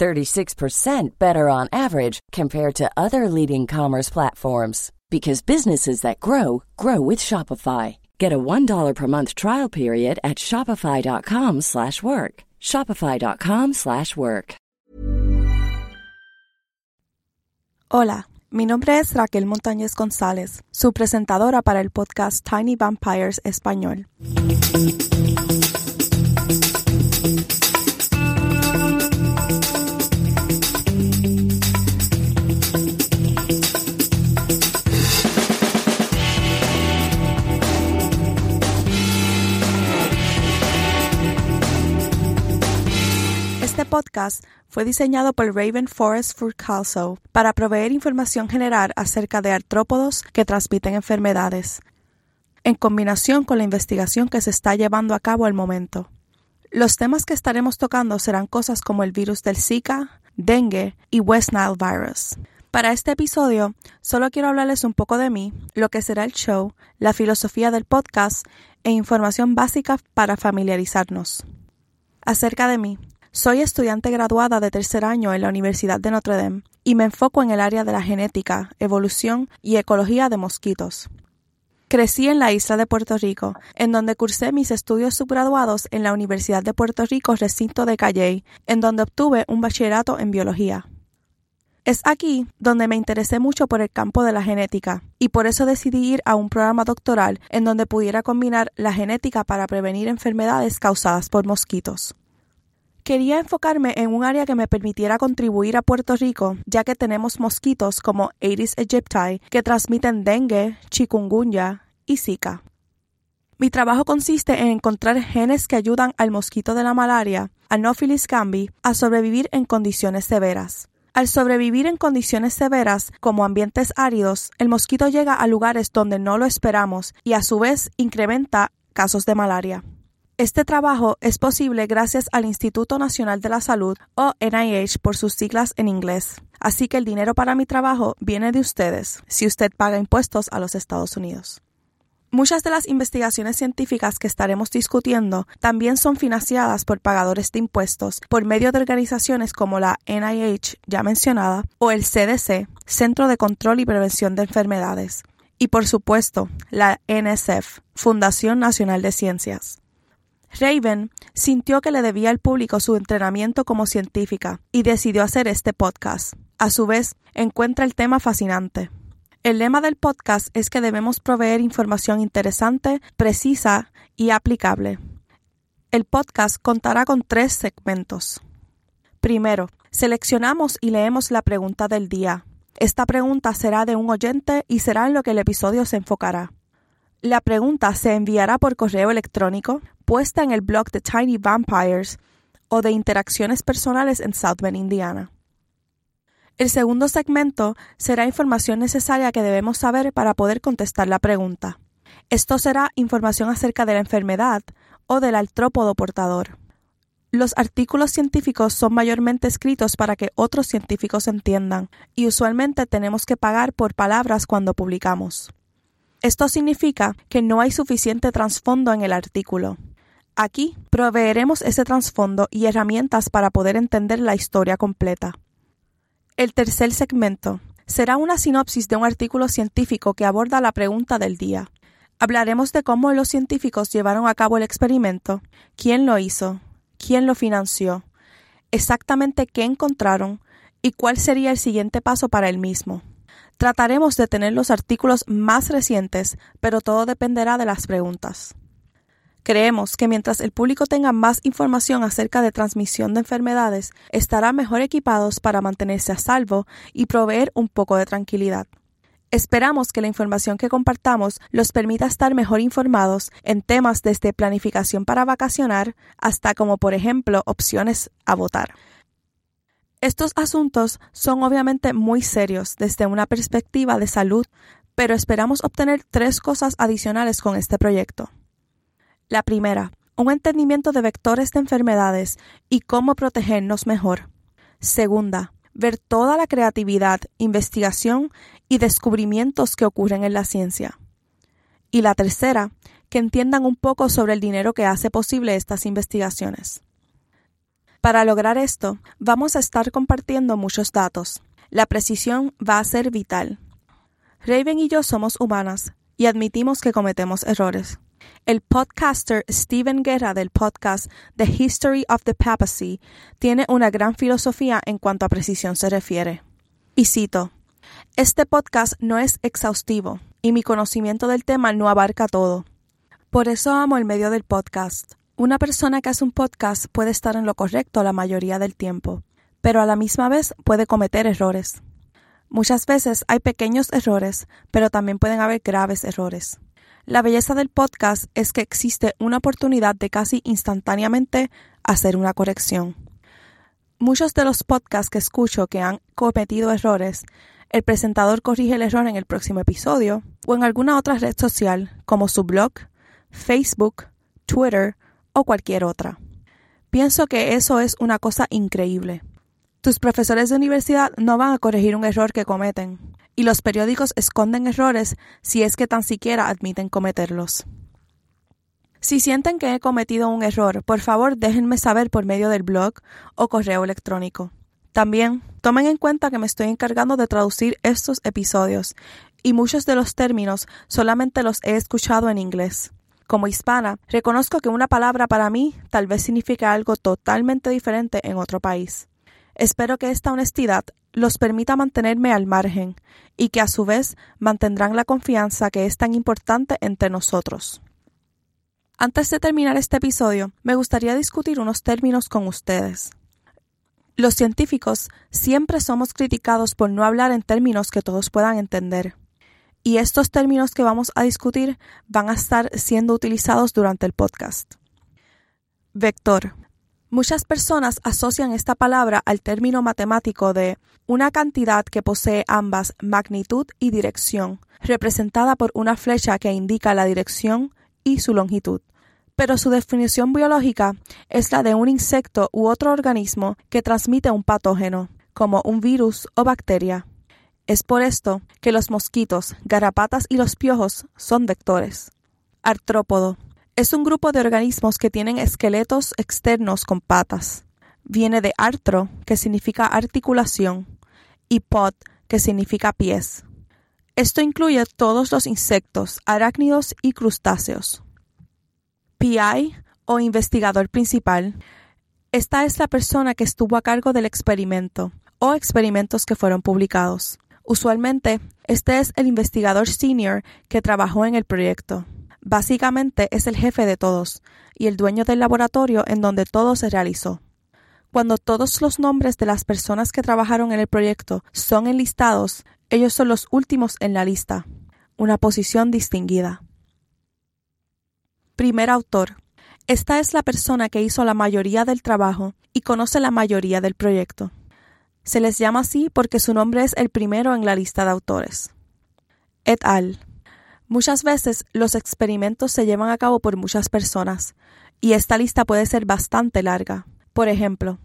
36% better on average compared to other leading commerce platforms because businesses that grow grow with Shopify. Get a $1 per month trial period at shopify.com/work. shopify.com/work. Hola, mi nombre es Raquel Montañez González, su presentadora para el podcast Tiny Vampires Español. Podcast fue diseñado por Raven Forest Furcalso para proveer información general acerca de artrópodos que transmiten enfermedades, en combinación con la investigación que se está llevando a cabo al momento. Los temas que estaremos tocando serán cosas como el virus del Zika, dengue y West Nile virus. Para este episodio, solo quiero hablarles un poco de mí, lo que será el show, la filosofía del podcast e información básica para familiarizarnos. Acerca de mí, soy estudiante graduada de tercer año en la Universidad de Notre Dame y me enfoco en el área de la genética, evolución y ecología de mosquitos. Crecí en la isla de Puerto Rico, en donde cursé mis estudios subgraduados en la Universidad de Puerto Rico recinto de Calley, en donde obtuve un bachillerato en biología. Es aquí donde me interesé mucho por el campo de la genética, y por eso decidí ir a un programa doctoral en donde pudiera combinar la genética para prevenir enfermedades causadas por mosquitos. Quería enfocarme en un área que me permitiera contribuir a Puerto Rico, ya que tenemos mosquitos como Aedes aegypti que transmiten dengue, chikungunya y Zika. Mi trabajo consiste en encontrar genes que ayudan al mosquito de la malaria, Anopheles gambi, a sobrevivir en condiciones severas. Al sobrevivir en condiciones severas, como ambientes áridos, el mosquito llega a lugares donde no lo esperamos y a su vez incrementa casos de malaria. Este trabajo es posible gracias al Instituto Nacional de la Salud o NIH por sus siglas en inglés. Así que el dinero para mi trabajo viene de ustedes, si usted paga impuestos a los Estados Unidos. Muchas de las investigaciones científicas que estaremos discutiendo también son financiadas por pagadores de impuestos por medio de organizaciones como la NIH ya mencionada o el CDC, Centro de Control y Prevención de Enfermedades, y por supuesto la NSF, Fundación Nacional de Ciencias. Raven sintió que le debía al público su entrenamiento como científica y decidió hacer este podcast. A su vez, encuentra el tema fascinante. El lema del podcast es que debemos proveer información interesante, precisa y aplicable. El podcast contará con tres segmentos. Primero, seleccionamos y leemos la pregunta del día. Esta pregunta será de un oyente y será en lo que el episodio se enfocará. La pregunta se enviará por correo electrónico, puesta en el blog de Tiny Vampires o de interacciones personales en South Bend, Indiana. El segundo segmento será información necesaria que debemos saber para poder contestar la pregunta. Esto será información acerca de la enfermedad o del artrópodo portador. Los artículos científicos son mayormente escritos para que otros científicos entiendan, y usualmente tenemos que pagar por palabras cuando publicamos. Esto significa que no hay suficiente trasfondo en el artículo. Aquí proveeremos ese trasfondo y herramientas para poder entender la historia completa. El tercer segmento será una sinopsis de un artículo científico que aborda la pregunta del día. Hablaremos de cómo los científicos llevaron a cabo el experimento, quién lo hizo, quién lo financió, exactamente qué encontraron y cuál sería el siguiente paso para el mismo. Trataremos de tener los artículos más recientes, pero todo dependerá de las preguntas. Creemos que mientras el público tenga más información acerca de transmisión de enfermedades, estará mejor equipados para mantenerse a salvo y proveer un poco de tranquilidad. Esperamos que la información que compartamos los permita estar mejor informados en temas desde planificación para vacacionar hasta como por ejemplo opciones a votar. Estos asuntos son obviamente muy serios desde una perspectiva de salud, pero esperamos obtener tres cosas adicionales con este proyecto. La primera, un entendimiento de vectores de enfermedades y cómo protegernos mejor. Segunda, ver toda la creatividad, investigación y descubrimientos que ocurren en la ciencia. Y la tercera, que entiendan un poco sobre el dinero que hace posible estas investigaciones. Para lograr esto, vamos a estar compartiendo muchos datos. La precisión va a ser vital. Raven y yo somos humanas y admitimos que cometemos errores. El podcaster Stephen Guerra del podcast The History of the Papacy tiene una gran filosofía en cuanto a precisión se refiere. Y cito, Este podcast no es exhaustivo y mi conocimiento del tema no abarca todo. Por eso amo el medio del podcast. Una persona que hace un podcast puede estar en lo correcto la mayoría del tiempo, pero a la misma vez puede cometer errores. Muchas veces hay pequeños errores, pero también pueden haber graves errores. La belleza del podcast es que existe una oportunidad de casi instantáneamente hacer una corrección. Muchos de los podcasts que escucho que han cometido errores, el presentador corrige el error en el próximo episodio o en alguna otra red social como su blog, Facebook, Twitter o cualquier otra. Pienso que eso es una cosa increíble. Tus profesores de universidad no van a corregir un error que cometen, y los periódicos esconden errores si es que tan siquiera admiten cometerlos. Si sienten que he cometido un error, por favor déjenme saber por medio del blog o correo electrónico. También tomen en cuenta que me estoy encargando de traducir estos episodios y muchos de los términos solamente los he escuchado en inglés. Como hispana, reconozco que una palabra para mí tal vez significa algo totalmente diferente en otro país. Espero que esta honestidad los permita mantenerme al margen y que a su vez mantendrán la confianza que es tan importante entre nosotros. Antes de terminar este episodio, me gustaría discutir unos términos con ustedes. Los científicos siempre somos criticados por no hablar en términos que todos puedan entender. Y estos términos que vamos a discutir van a estar siendo utilizados durante el podcast. Vector. Muchas personas asocian esta palabra al término matemático de una cantidad que posee ambas magnitud y dirección, representada por una flecha que indica la dirección y su longitud. Pero su definición biológica es la de un insecto u otro organismo que transmite un patógeno, como un virus o bacteria. Es por esto que los mosquitos, garrapatas y los piojos son vectores. Artrópodo es un grupo de organismos que tienen esqueletos externos con patas. Viene de artro, que significa articulación, y pod, que significa pies. Esto incluye todos los insectos, arácnidos y crustáceos. PI o investigador principal. Esta es la persona que estuvo a cargo del experimento o experimentos que fueron publicados. Usualmente, este es el investigador senior que trabajó en el proyecto. Básicamente es el jefe de todos y el dueño del laboratorio en donde todo se realizó. Cuando todos los nombres de las personas que trabajaron en el proyecto son enlistados, ellos son los últimos en la lista, una posición distinguida. Primer autor. Esta es la persona que hizo la mayoría del trabajo y conoce la mayoría del proyecto. Se les llama así porque su nombre es el primero en la lista de autores. Et al. Muchas veces los experimentos se llevan a cabo por muchas personas, y esta lista puede ser bastante larga. Por ejemplo,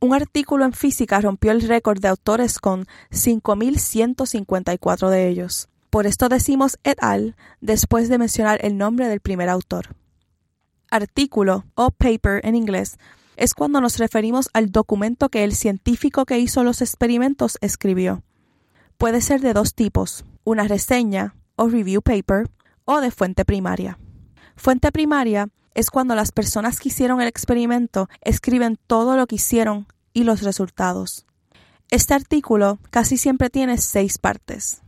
un artículo en física rompió el récord de autores con 5.154 de ellos. Por esto decimos et al después de mencionar el nombre del primer autor. Artículo o paper en inglés es cuando nos referimos al documento que el científico que hizo los experimentos escribió. Puede ser de dos tipos, una reseña o review paper o de fuente primaria. Fuente primaria es cuando las personas que hicieron el experimento escriben todo lo que hicieron y los resultados. Este artículo casi siempre tiene seis partes.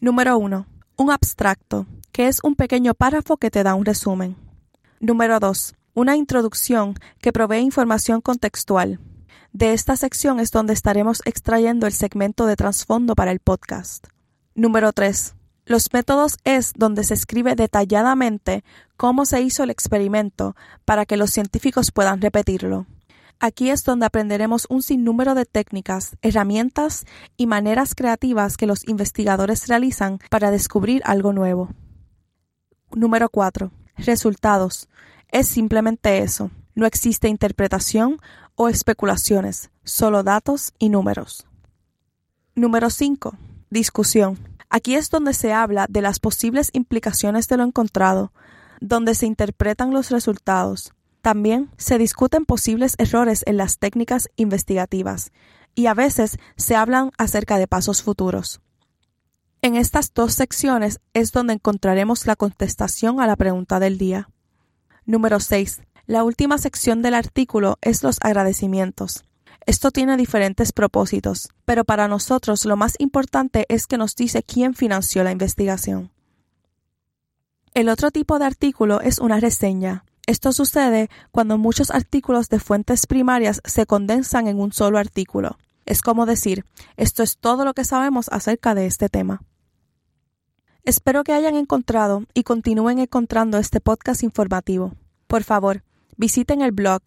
Número 1. Un abstracto, que es un pequeño párrafo que te da un resumen. Número 2. Una introducción que provee información contextual. De esta sección es donde estaremos extrayendo el segmento de trasfondo para el podcast. Número 3. Los métodos es donde se escribe detalladamente cómo se hizo el experimento para que los científicos puedan repetirlo. Aquí es donde aprenderemos un sinnúmero de técnicas, herramientas y maneras creativas que los investigadores realizan para descubrir algo nuevo. Número 4. Resultados. Es simplemente eso. No existe interpretación o especulaciones, solo datos y números. Número 5. Discusión. Aquí es donde se habla de las posibles implicaciones de lo encontrado, donde se interpretan los resultados. También se discuten posibles errores en las técnicas investigativas y a veces se hablan acerca de pasos futuros. En estas dos secciones es donde encontraremos la contestación a la pregunta del día. Número 6. La última sección del artículo es los agradecimientos. Esto tiene diferentes propósitos, pero para nosotros lo más importante es que nos dice quién financió la investigación. El otro tipo de artículo es una reseña. Esto sucede cuando muchos artículos de fuentes primarias se condensan en un solo artículo. Es como decir, esto es todo lo que sabemos acerca de este tema. Espero que hayan encontrado y continúen encontrando este podcast informativo. Por favor, visiten el blog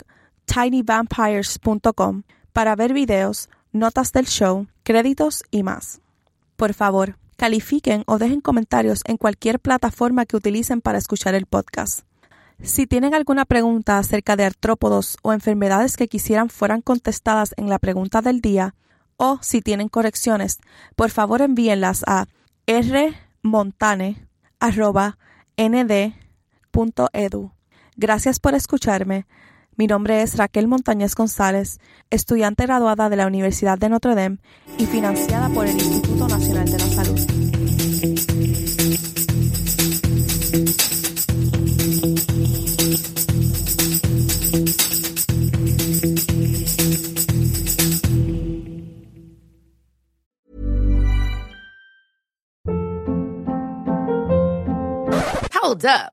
tinyvampires.com para ver videos, notas del show, créditos y más. Por favor, califiquen o dejen comentarios en cualquier plataforma que utilicen para escuchar el podcast. Si tienen alguna pregunta acerca de artrópodos o enfermedades que quisieran fueran contestadas en la pregunta del día, o si tienen correcciones, por favor envíenlas a rmontane.nd.edu. Gracias por escucharme. Mi nombre es Raquel Montañez González, estudiante graduada de la Universidad de Notre Dame y financiada por el Instituto Nacional de la Salud. Hold up.